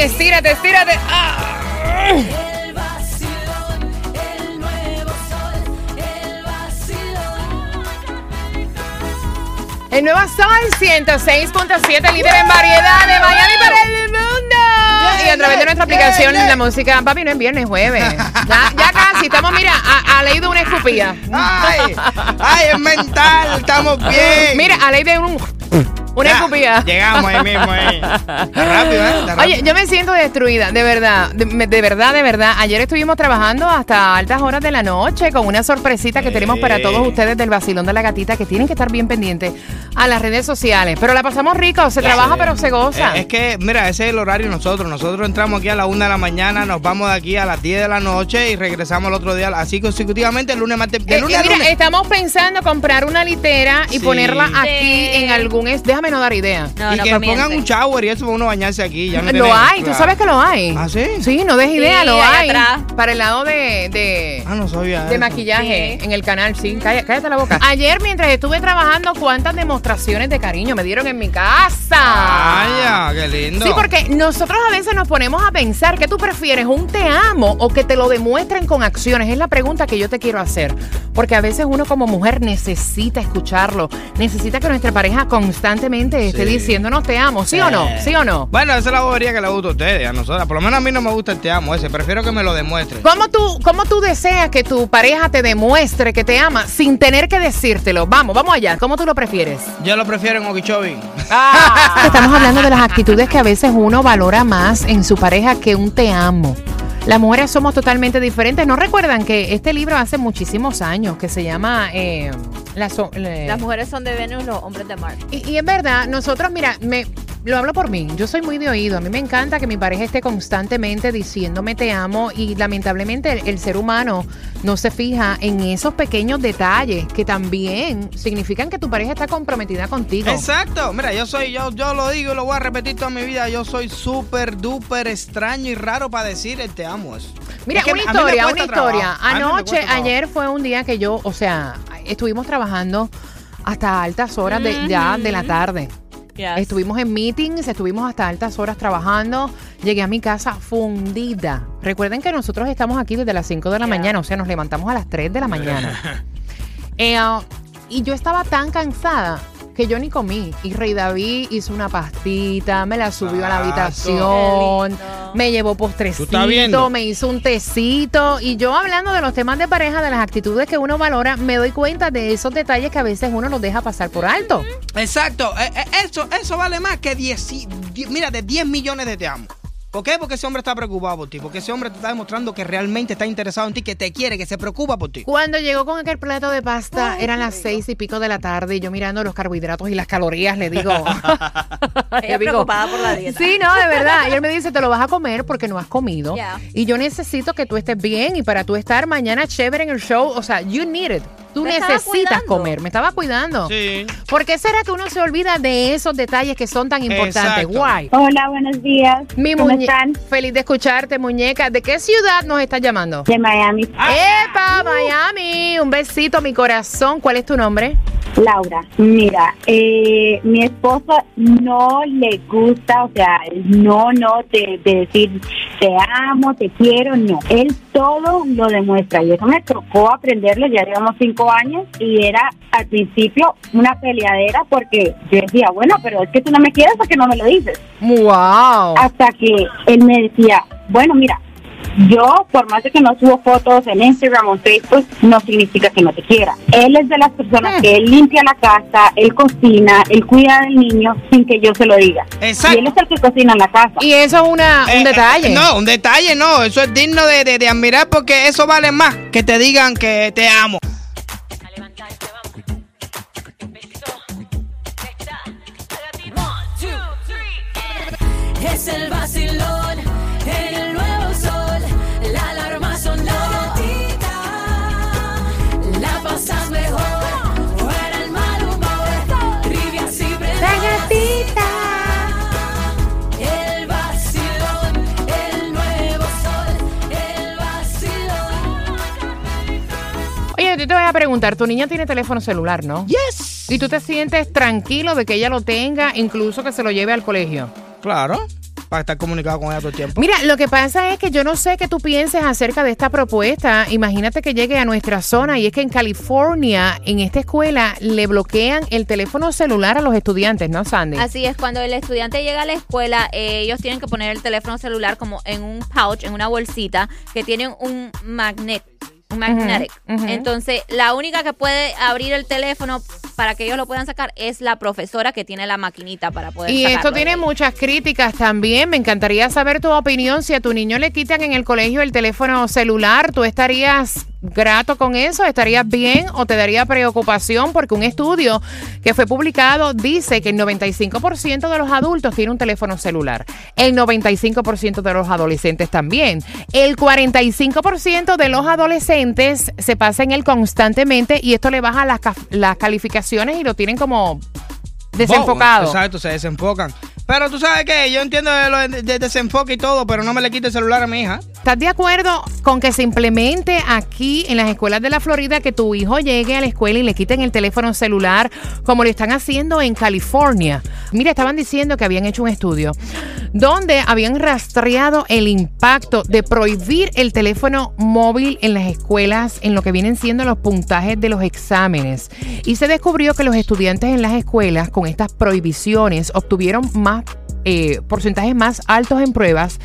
Ay, estírate, estírate. Ah. El vacilón, el nuevo sol. El vacilón. El nuevo Sol 106.7, líder en variedad de Miami para el mundo. Y a través de nuestra aplicación, la música, papi, no es viernes, jueves. Ya, ya casi, estamos, mira, a, a ley de una escupida. Ay, ay, es mental, estamos bien. Mira, a ley de un, una escupida. Llegamos ahí mismo, ahí. Está rápido, ¿eh? Está rápido. Oye, yo me siento destruida, de verdad, de, verdad, de verdad. Ayer estuvimos trabajando hasta altas horas de la noche con una sorpresita que tenemos para todos ustedes del vacilón de la gatita que tienen que estar bien pendientes a las redes sociales. Pero la pasamos rico, se trabaja pero se goza. Eh, es que, mira, ese es el horario nosotros. Nosotros entramos aquí a la una de la mañana, nos vamos de aquí a las 10 de la noche y regresamos el otro día, así consecutivamente, el lunes, martes, de Eh, lunes eh, a mira, lunes. estamos pensando comprar una litera y Sí. ponerla aquí Sí. en algún... es- No dar idea. No, y no que comience. pongan un shower y eso para uno bañarse aquí. Ya no lo hay, tú sabes que lo hay. ¿Ah, sí? Sí, no des idea, Sí, lo hay. atrás. Para el lado de... de Ah, no sabía de eso. maquillaje Sí. en el canal, sí. Cállate, cállate la boca. Ayer, mientras estuve trabajando, cuántas demostraciones de cariño me dieron en mi casa. Vaya, qué lindo. Sí, porque nosotros a veces nos ponemos a pensar que tú prefieres un te amo o que te lo demuestren con acciones. Es la pregunta que yo te quiero hacer. Porque a veces uno como mujer necesita escucharlo. Necesita que nuestra pareja constantemente esté Sí. diciéndonos te amo. ¿Sí o no? ¿Sí o no? Bueno, esa es la bobería que le gusta a ustedes, a nosotros. Por lo menos a mí no me gusta el te amo ese. Prefiero que me lo demuestre. ¿Cómo tú, ¿Cómo tú deseas que tu pareja te demuestre que te ama sin tener que decírtelo? Vamos, vamos allá. ¿Cómo tú lo prefieres? Yo lo prefiero en Okeechobee. Estamos hablando de las actitudes que a veces uno valora más en su pareja que un te amo. Las mujeres somos totalmente diferentes. ¿No recuerdan que este libro hace muchísimos años que se llama eh, la so- le- Las mujeres son de Venus, los hombres de Marte. y, y es verdad, nosotros, mira, me, lo hablo por mí. Yo soy muy de oído. A mí me encanta que mi pareja esté constantemente diciéndome te amo y lamentablemente el, el ser humano no se fija en esos pequeños detalles que también significan que tu pareja está comprometida contigo. Exacto. Mira, yo soy, yo, yo lo digo y lo voy a repetir toda mi vida. Yo soy súper duper extraño y raro para decir el te amo eso. Mira, Es que una historia, una historia. trabajo. Anoche, ayer fue un día que yo, o sea, estuvimos trabajando hasta altas horas de, ya de la tarde. Estuvimos en meetings, estuvimos hasta altas horas trabajando. Llegué a mi casa fundida. Recuerden que nosotros estamos aquí desde las 5 de la Yeah. mañana, o sea, nos levantamos a las 3 de la mañana. Eh, y yo estaba tan cansada que yo ni comí. Y Rey David hizo una pastita, me la subió a la habitación, me llevó ¿Tú estás postrecito, me hizo un tecito. Y yo hablando de los temas de pareja, de las actitudes que uno valora, me doy cuenta de esos detalles que a veces uno los deja pasar por alto. Exacto. Eh, eh, eso, eso vale más que 10, y- die- mira, de 10 millones de te amo. ¿Por qué? Porque ese hombre está preocupado por ti. Porque ese hombre te está demostrando que realmente está interesado en ti, que te quiere, que se preocupa por ti. Cuando llegó con aquel plato de pasta, eran las seis y pico de la tarde, y yo mirando los carbohidratos y las calorías, le digo. Ella digo, preocupada por la dieta. Sí, no, de verdad. Y él me dice, te lo vas a comer porque no has comido. Y yo necesito que tú estés bien y para tú estar mañana chévere en el show, o sea, you need it. Tú Me necesitas comer. Me estaba cuidando. Sí. ¿Por qué será que uno se olvida de esos detalles que son tan importantes? Exacto. Guay. Hola, buenos días. Mi ¿Cómo están? Feliz de escucharte, muñeca. ¿De qué ciudad nos estás llamando? De Miami. ¡Epa, Miami! Un besito, mi corazón. ¿Cuál es tu nombre? Laura, mira, eh, mi esposo no le gusta, o sea, no, no, de, de decir te amo, te quiero, no. Él todo lo demuestra y eso me tocó aprenderlo, ya llevamos cinco años y era al principio una peleadera porque yo decía, bueno, pero es que tú no me quieres porque no me lo dices. ¡Wow! Hasta que él me decía, bueno, mira, yo, por más de que no subo fotos en Instagram o en Facebook, no significa que no te quiera. Él es de las personas Mm. que él limpia la casa, él cocina, él cuida del niño sin que yo se lo diga. Exacto. Y él es el que cocina en la casa. Y eso es una, un Eh, detalle. eh, no, un detalle no. Eso es digno de, de- de admirar porque eso vale más que te digan que te amo. Es el vacilón te voy a preguntar, tu niña tiene teléfono celular, ¿no? Yes. Y tú te sientes tranquilo de que ella lo tenga, incluso que se lo lleve al colegio. Claro. Para estar comunicado con ella todo el tiempo. Mira, lo que pasa es que yo no sé qué tú pienses acerca de esta propuesta. Imagínate que llegue a nuestra zona y es que en California, en esta escuela, le bloquean el teléfono celular a los estudiantes, ¿no, Sandy? Así es, cuando el estudiante llega a la escuela, eh, ellos tienen que poner el teléfono celular como en un pouch, en una bolsita, que tienen un magnet. Magnetic. ujú. Entonces, la única que puede abrir el teléfono para que ellos lo puedan sacar es la profesora que tiene la maquinita para poder Y esto tiene muchas críticas también. Me encantaría saber tu opinión. Si a tu niño le quitan en el colegio el teléfono celular, ¿tú estarías grato con eso? ¿Estarías bien o te daría preocupación? Porque un estudio que fue publicado dice que el 95% de los adultos tiene un teléfono celular. El 95% de los adolescentes también. El 45% de los adolescentes se pasa en él constantemente y esto le baja las, las calificaciones y lo tienen como desenfocado. Exacto, se desenfocan. Pero tú sabes que yo entiendo de, lo de- de desenfoque y todo, pero no me le quite el celular a mi hija. ¿Estás de acuerdo con que se implemente aquí en las escuelas de la Florida que tu hijo llegue a la escuela y le quiten el teléfono celular como lo están haciendo en California? Mira, estaban diciendo que habían hecho un estudio donde habían rastreado el impacto de prohibir el teléfono móvil en las escuelas en lo que vienen siendo los puntajes de los exámenes. Y se descubrió que los estudiantes en las escuelas con estas prohibiciones obtuvieron más eh, porcentajes más altos en pruebas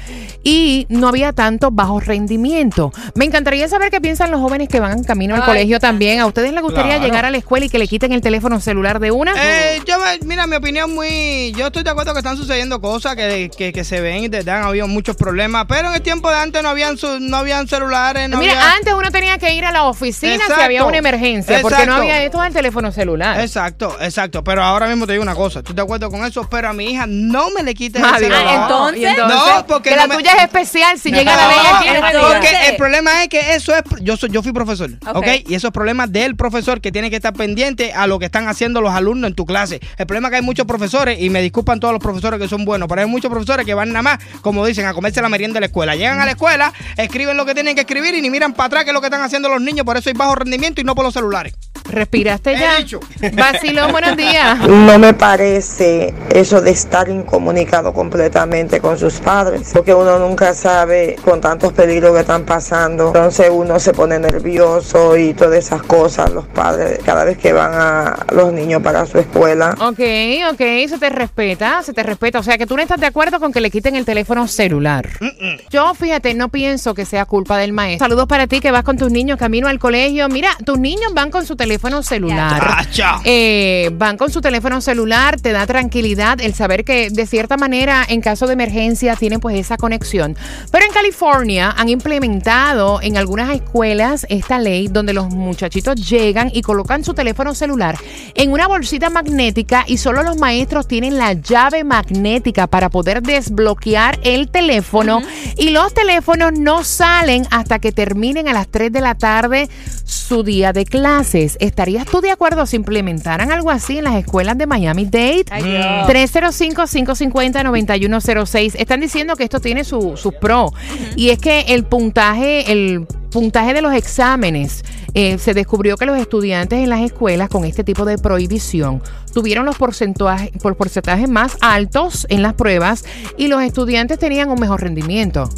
y no había tanto bajo rendimiento. Me encantaría saber qué piensan los jóvenes que van camino al Ay, colegio también. ¿A ustedes les gustaría Claro. llegar a la escuela y que le quiten el teléfono celular de una? Eh, yo, mira, mi opinión muy... Yo estoy de acuerdo que están sucediendo cosas que, que, que se ven y desde han habido muchos problemas, pero en el tiempo de antes no habían, su- no habían celulares, no Mira, había... antes uno tenía que ir a la oficina si Exacto. había una emergencia, porque no había esto del teléfono celular. Exacto, exacto. Pero ahora mismo te digo una cosa. Estoy de acuerdo con eso, pero a mi hija no me le quites el Adiós. celular. Ah, entonces- Y No, porque que no la me- tuya es especial. Si llega la ley aquí, no No. Porque el problema es que eso es. Yo, soy, yo fui profesor, Ok. ¿ok? Y eso es problema del profesor que tiene que estar pendiente a lo que están haciendo los alumnos en tu clase. El problema es que hay muchos profesores, y me disculpan todos los profesores que son buenos, pero hay muchos profesores que van nada más, como dicen, a comerse la merienda de la escuela. Llegan a la escuela, escriben lo que tienen que escribir y ni miran para atrás que es lo que están haciendo los niños. Por eso hay bajo rendimiento y no por los celulares. ¿Respiraste ya? Vacilón, buenos días. No me parece eso de estar incomunicado completamente con sus padres, porque uno nunca sabe con tantos peligros que están pasando. Entonces uno se pone nervioso y todas esas cosas, los padres, cada vez que van a los niños para su escuela. Ok, ok, se te respeta, se te respeta. O sea que tú no estás de acuerdo con que le quiten el teléfono celular. Yo, fíjate, no pienso que sea culpa del maestro. Saludos para ti que vas con tus niños camino al colegio. Mira, tus niños van con su teléfono celular. Chacha. Eh, van con su teléfono celular, te da tranquilidad el saber que de cierta manera en caso de emergencia tienen pues esa conexión. Pero en California han implementado en algunas escuelas esta ley donde los muchachitos llegan y colocan su teléfono celular en una bolsita magnética y solo los maestros tienen la llave magnética para poder desbloquear el teléfono y los teléfonos no salen hasta que terminen a las 3 de la tarde su día de clases. ¿Estarías tú de acuerdo si implementaran algo así en las escuelas de Miami-Dade? Ay, Dios. 305-550-9106. Están diciendo que esto tiene su, sus pro. Y es que el puntaje, el puntaje de los exámenes, eh, se descubrió que los estudiantes en las escuelas con este tipo de prohibición tuvieron los porcentajes, por porcentajes más altos en las pruebas y los estudiantes tenían un mejor rendimiento.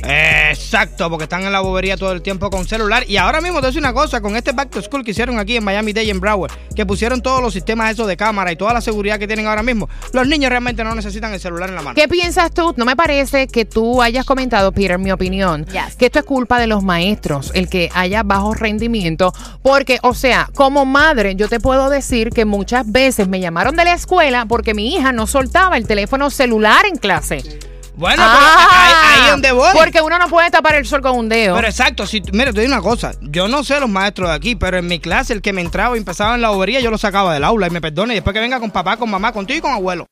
Exacto, porque están en la bobería todo el tiempo con celular. Y ahora mismo te decir una cosa, con este Back to School que hicieron aquí en Miami Dade y en Broward, que pusieron todos los sistemas esos de cámara y toda la seguridad que tienen ahora mismo, los niños realmente no necesitan el celular en la mano. ¿Qué piensas tú? No me parece que tú hayas comentado, Peter, mi opinión, Yes. que esto es culpa de los maestros, el que haya bajo rendimiento, porque, o sea, como madre, yo te puedo decir que muchas veces me llamaron de la escuela porque mi hija no soltaba el teléfono celular en clase. Bueno, Ah, pero ahí, ahí es donde voy. Porque uno no puede tapar el sol con un dedo. Pero exacto, si, mira, te digo una cosa, yo no sé los maestros de aquí, pero en mi clase el que me entraba y empezaba en la bobería, yo lo sacaba del aula y me perdone, y después que venga con papá, con mamá, contigo y con abuelo.